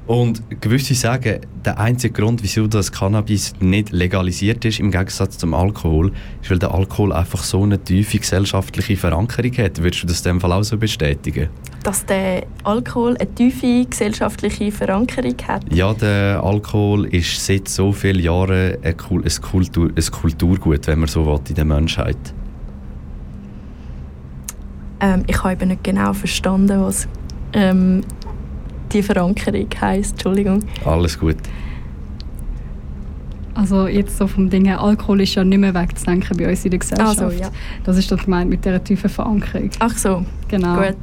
Und gewisse sagen, der einzige Grund, wieso das Cannabis nicht legalisiert ist, im Gegensatz zum Alkohol, ist, weil der Alkohol einfach so eine tiefe gesellschaftliche Verankerung hat. Würdest du das in dem Fall auch so bestätigen? Dass der Alkohol eine tiefe gesellschaftliche Verankerung hat? Ja, der Alkohol ist seit so vielen Jahren ein, Kultur, ein Kulturgut, wenn man so will, in der Menschheit. Ähm, ich habe eben nicht genau verstanden, was ähm, die Verankerung heisst. Entschuldigung. Alles gut. Also jetzt so vom Ding her, Alkohol ist ja nicht mehr wegzudenken bei uns in der Gesellschaft. Also, ja. Das ist doch gemeint mit dieser tiefen Verankerung. Ach so, genau. Gut.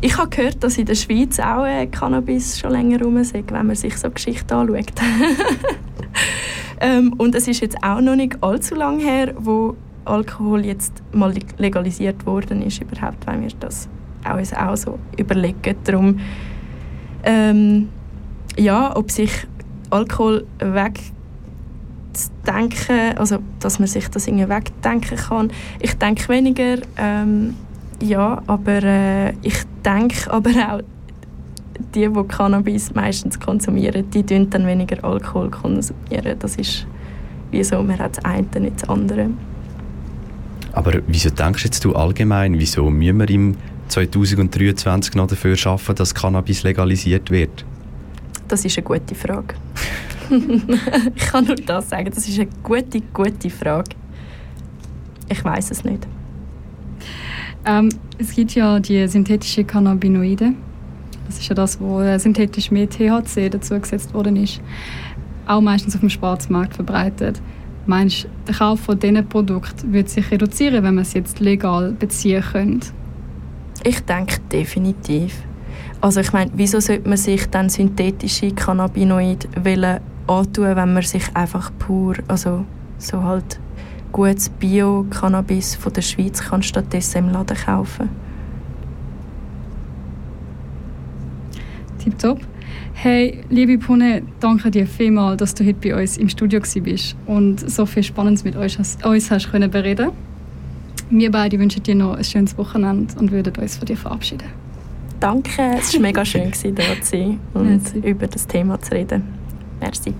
Ich habe gehört, dass in der Schweiz auch äh, Cannabis schon länger rum ist, wenn man sich so Geschichten anschaut. *laughs* ähm, und es ist jetzt auch noch nicht allzu lange her, wo Alkohol jetzt mal legalisiert worden ist überhaupt, weil wir das auch, uns auch so überlegen. Darum, ähm, ja, ob sich Alkohol wegdenken, also dass man sich das irgendwie wegdenken kann. Ich denke weniger, ähm, ja, aber äh, ich denke aber auch, die, die Cannabis meistens konsumieren, die dann weniger Alkohol konsumieren. Das ist wie so, man hat das eine, nicht das andere. Aber wieso denkst jetzt du allgemein, wieso müssen wir im 2023 noch dafür schaffen, dass Cannabis legalisiert wird? Das ist eine gute Frage. *laughs* ich kann nur das sagen. Das ist eine gute, gute Frage. Ich weiß es nicht. Ähm, es gibt ja die synthetischen Cannabinoide. Das ist ja das, wo synthetisch mit THC dazugesetzt worden ist. Auch meistens auf dem Schwarzmarkt verbreitet. Meinst du, der Kauf von diesen Produkten wird sich reduzieren, wenn man es jetzt legal beziehen könnte? Ich denke definitiv. Also ich meine, wieso sollte man sich dann synthetische Cannabinoide antun, wenn man sich einfach pur, also so halt gutes Bio-Cannabis von der Schweiz kann stattdessen im Laden kaufen. Tipptopp. Hey, liebe Pune, danke dir vielmals, dass du heute bei uns im Studio bist und so viel Spannendes mit uns, uns hast können bereden. Wir beide wünschen dir noch ein schönes Wochenende und würden uns von dir verabschieden. Danke, es war mega schön, hier zu sein und Merci. über das Thema zu reden. Merci.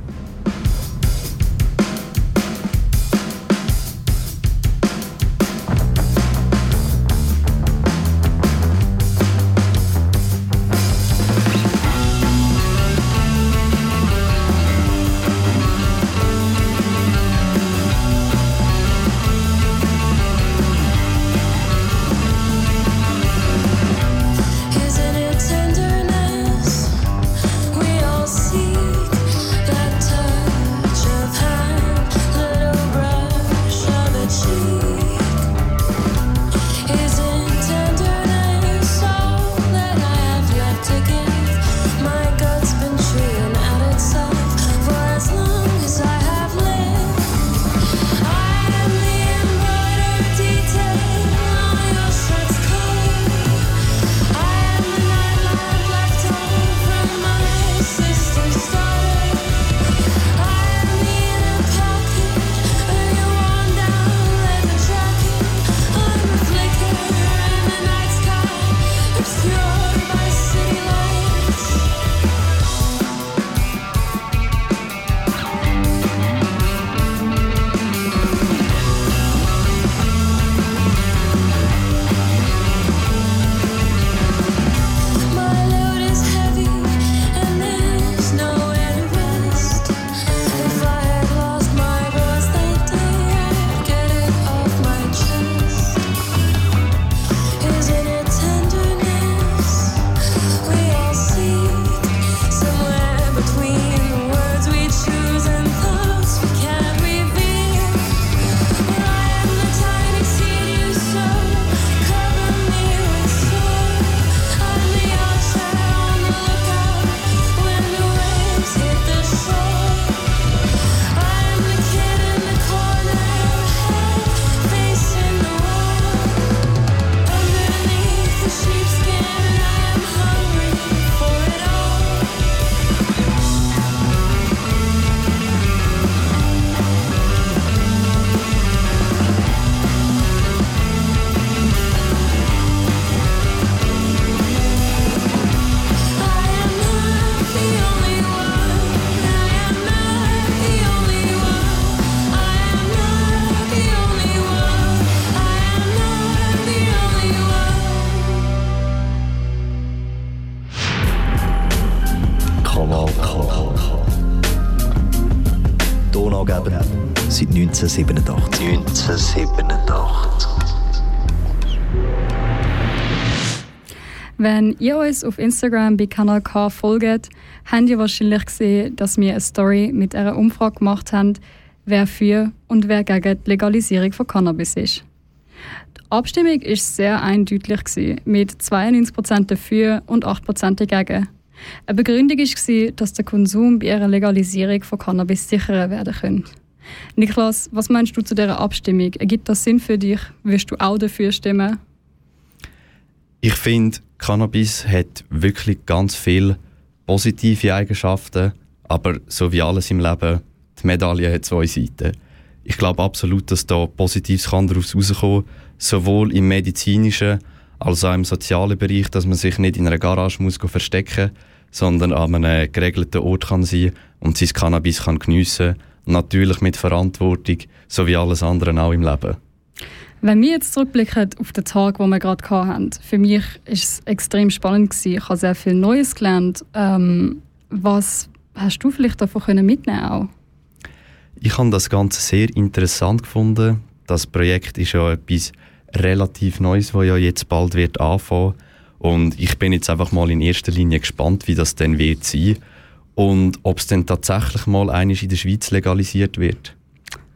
Wenn ihr uns auf Instagram bei Kanal K folgt, habt ihr wahrscheinlich gesehen, dass wir eine Story mit einer Umfrage gemacht haben, wer für und wer gegen die Legalisierung von Cannabis ist. Die Abstimmung war sehr eindeutig, mit 92% dafür und 8% dagegen. Eine Begründung war, dass der Konsum bei ihrer Legalisierung von Cannabis sicherer werden könnte. Niklas, was meinst du zu dieser Abstimmung? Ergibt das Sinn für dich? Wirst du auch dafür stimmen? Ich finde, Cannabis hat wirklich ganz viele positive Eigenschaften, aber so wie alles im Leben, die Medaille hat zwei Seiten. Ich glaube absolut, dass da Positives kann daraus herauskommen sowohl im medizinischen als auch im sozialen Bereich, dass man sich nicht in einer Garage muss verstecken muss, sondern an einem geregelten Ort kann sein und sein Cannabis kann geniessen natürlich mit Verantwortung, so wie alles andere auch im Leben. Wenn wir jetzt zurückblicken auf den Tag, den wir gerade hatten, für mich war es extrem spannend. Gewesen. Ich habe sehr viel Neues gelernt. Ähm, Was hast du vielleicht davon mitnehmen auch? Ich habe das Ganze sehr interessant gefunden. Das Projekt ist ja etwas relativ Neues, das ja jetzt bald wird anfangen. Und ich bin jetzt einfach mal in erster Linie gespannt, wie das denn wird sein und ob es denn tatsächlich mal einisch in der Schweiz legalisiert wird.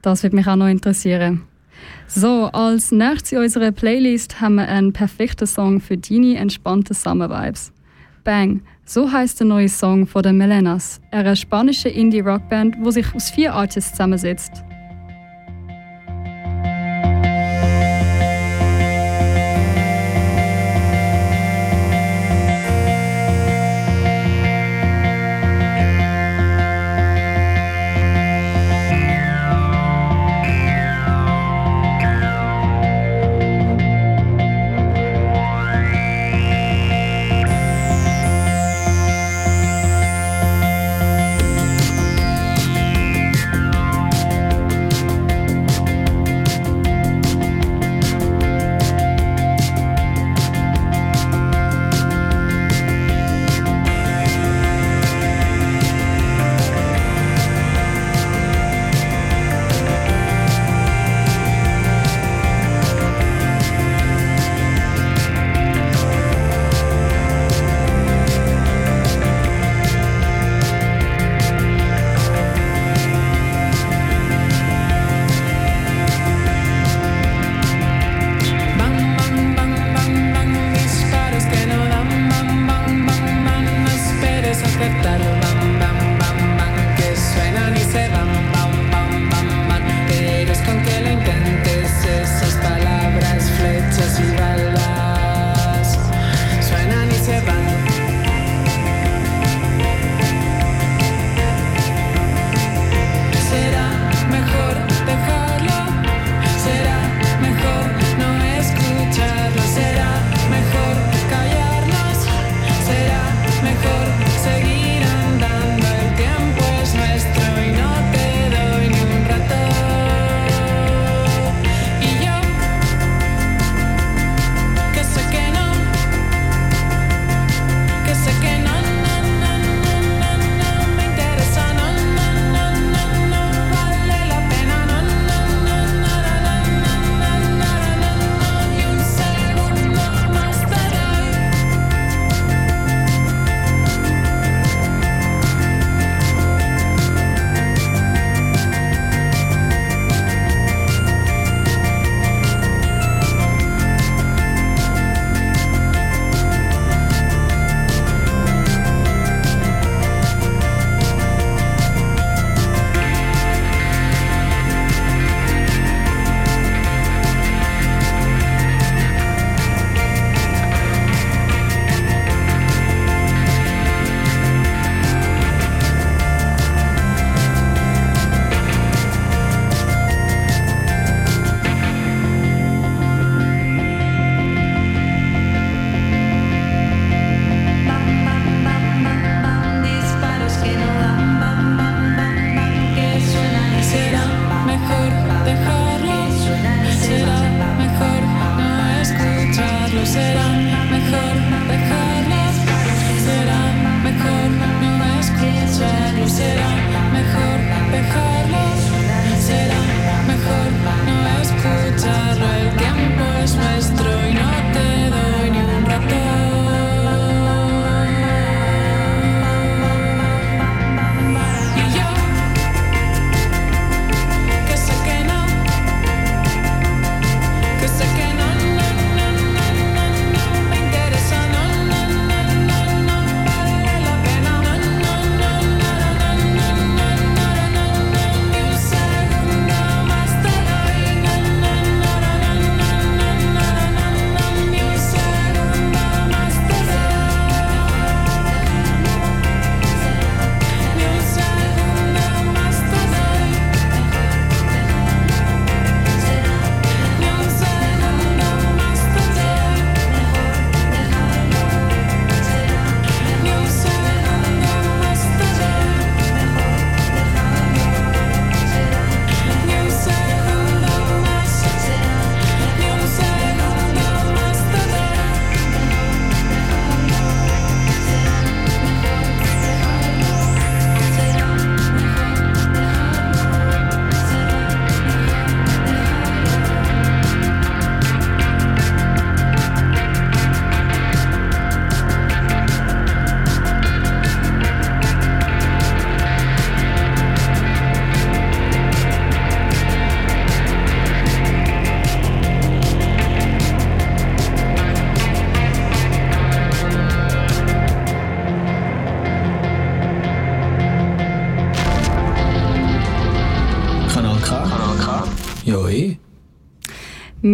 Das wird mich auch noch interessieren. So, als nächstes in unserer Playlist haben wir einen perfekten Song für deine entspannten Summer-Vibes. Bang, so heißt der neue Song von den Melenas, einer spanischen Indie-Rockband, die sich aus vier Artists zusammensetzt.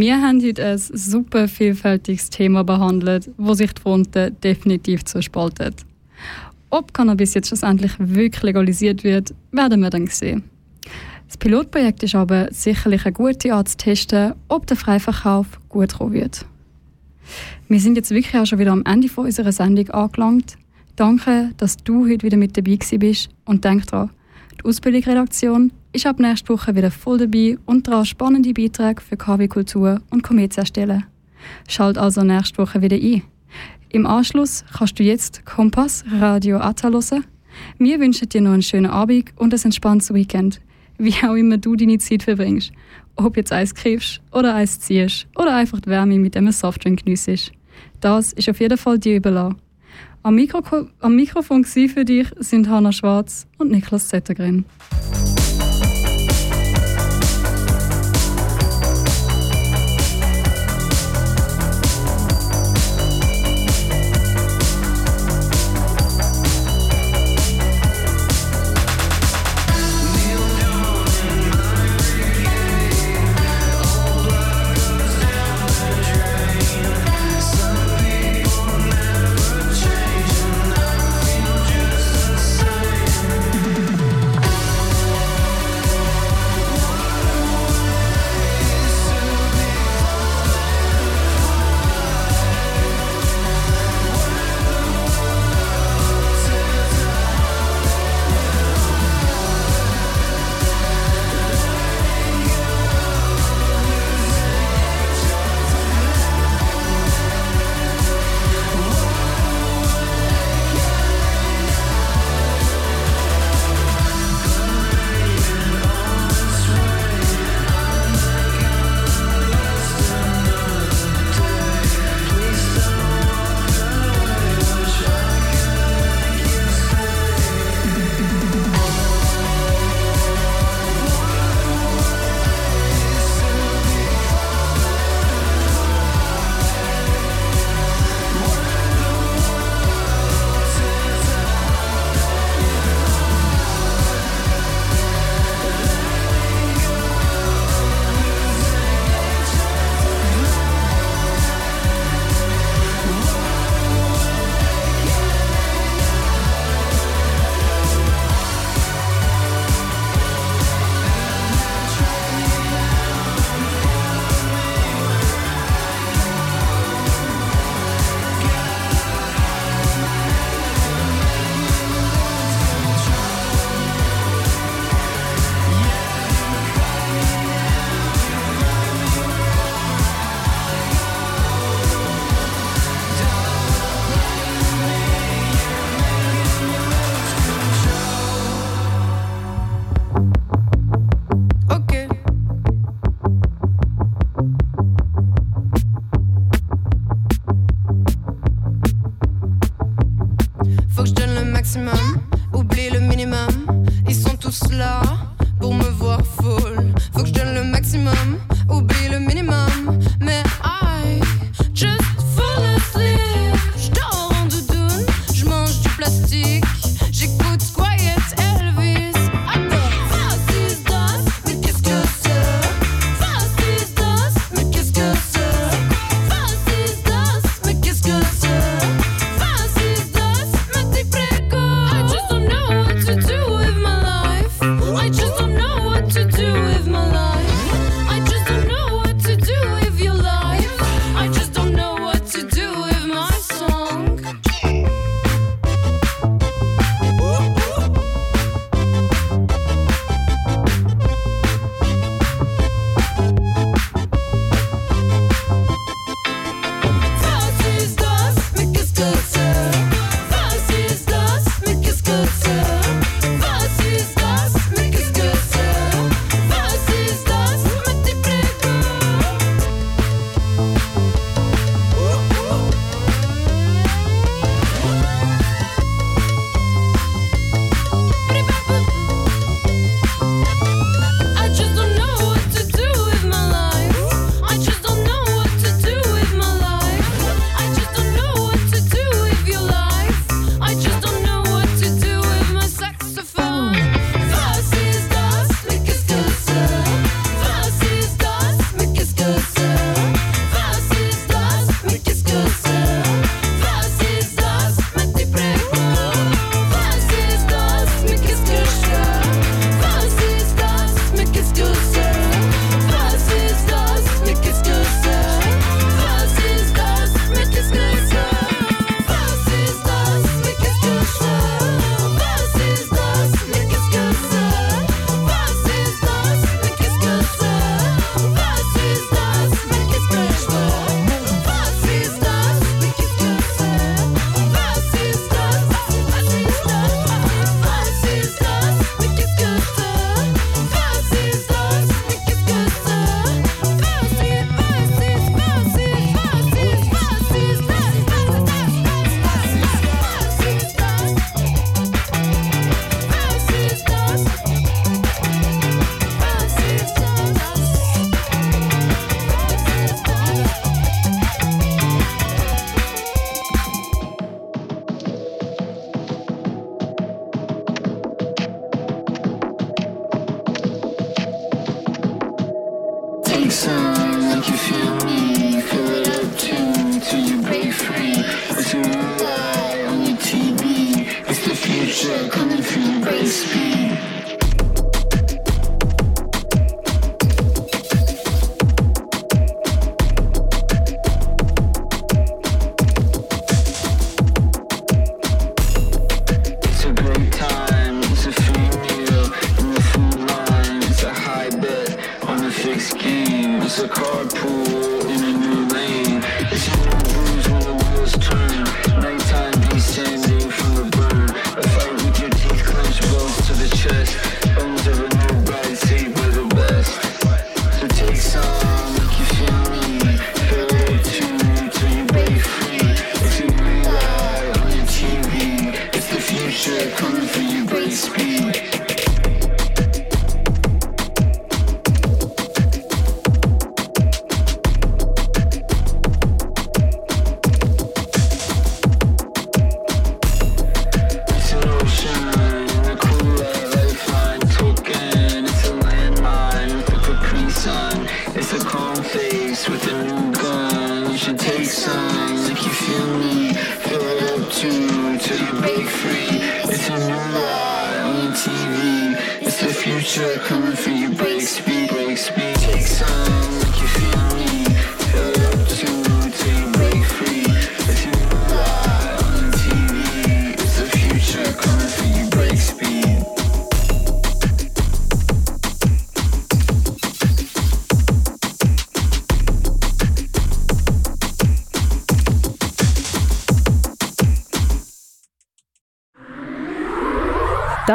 Wir haben heute ein super vielfältiges Thema behandelt, wo sich die Fronten definitiv zerspalten. Ob Cannabis jetzt schlussendlich wirklich legalisiert wird, werden wir dann sehen. Das Pilotprojekt ist aber sicherlich eine gute Art zu testen, ob der Freiverkauf gut kommen wird. Wir sind jetzt wirklich auch schon wieder am Ende von unserer Sendung angelangt. Danke, dass du heute wieder mit dabei bist und denk dran, die Ausbildungsredaktion ist ab nächster Woche wieder voll dabei und daran spannende Beiträge für KW-Kultur und Komet zu erstellen. Schalt also nächste Woche wieder ein. Im Anschluss kannst du jetzt Kompass Radio Atta hören. Wir wünschen dir noch einen schönen Abend und ein entspanntes Weekend. Wie auch immer du deine Zeit verbringst. Ob jetzt Eis kriegst oder Eis ziehst oder einfach die Wärme mit einem Softdrink geniessest. Das ist auf jeden Fall dir überlassen. Am, Mikro am Mikrofon für dich sind Hanna Schwarz und Niklas Zettergren.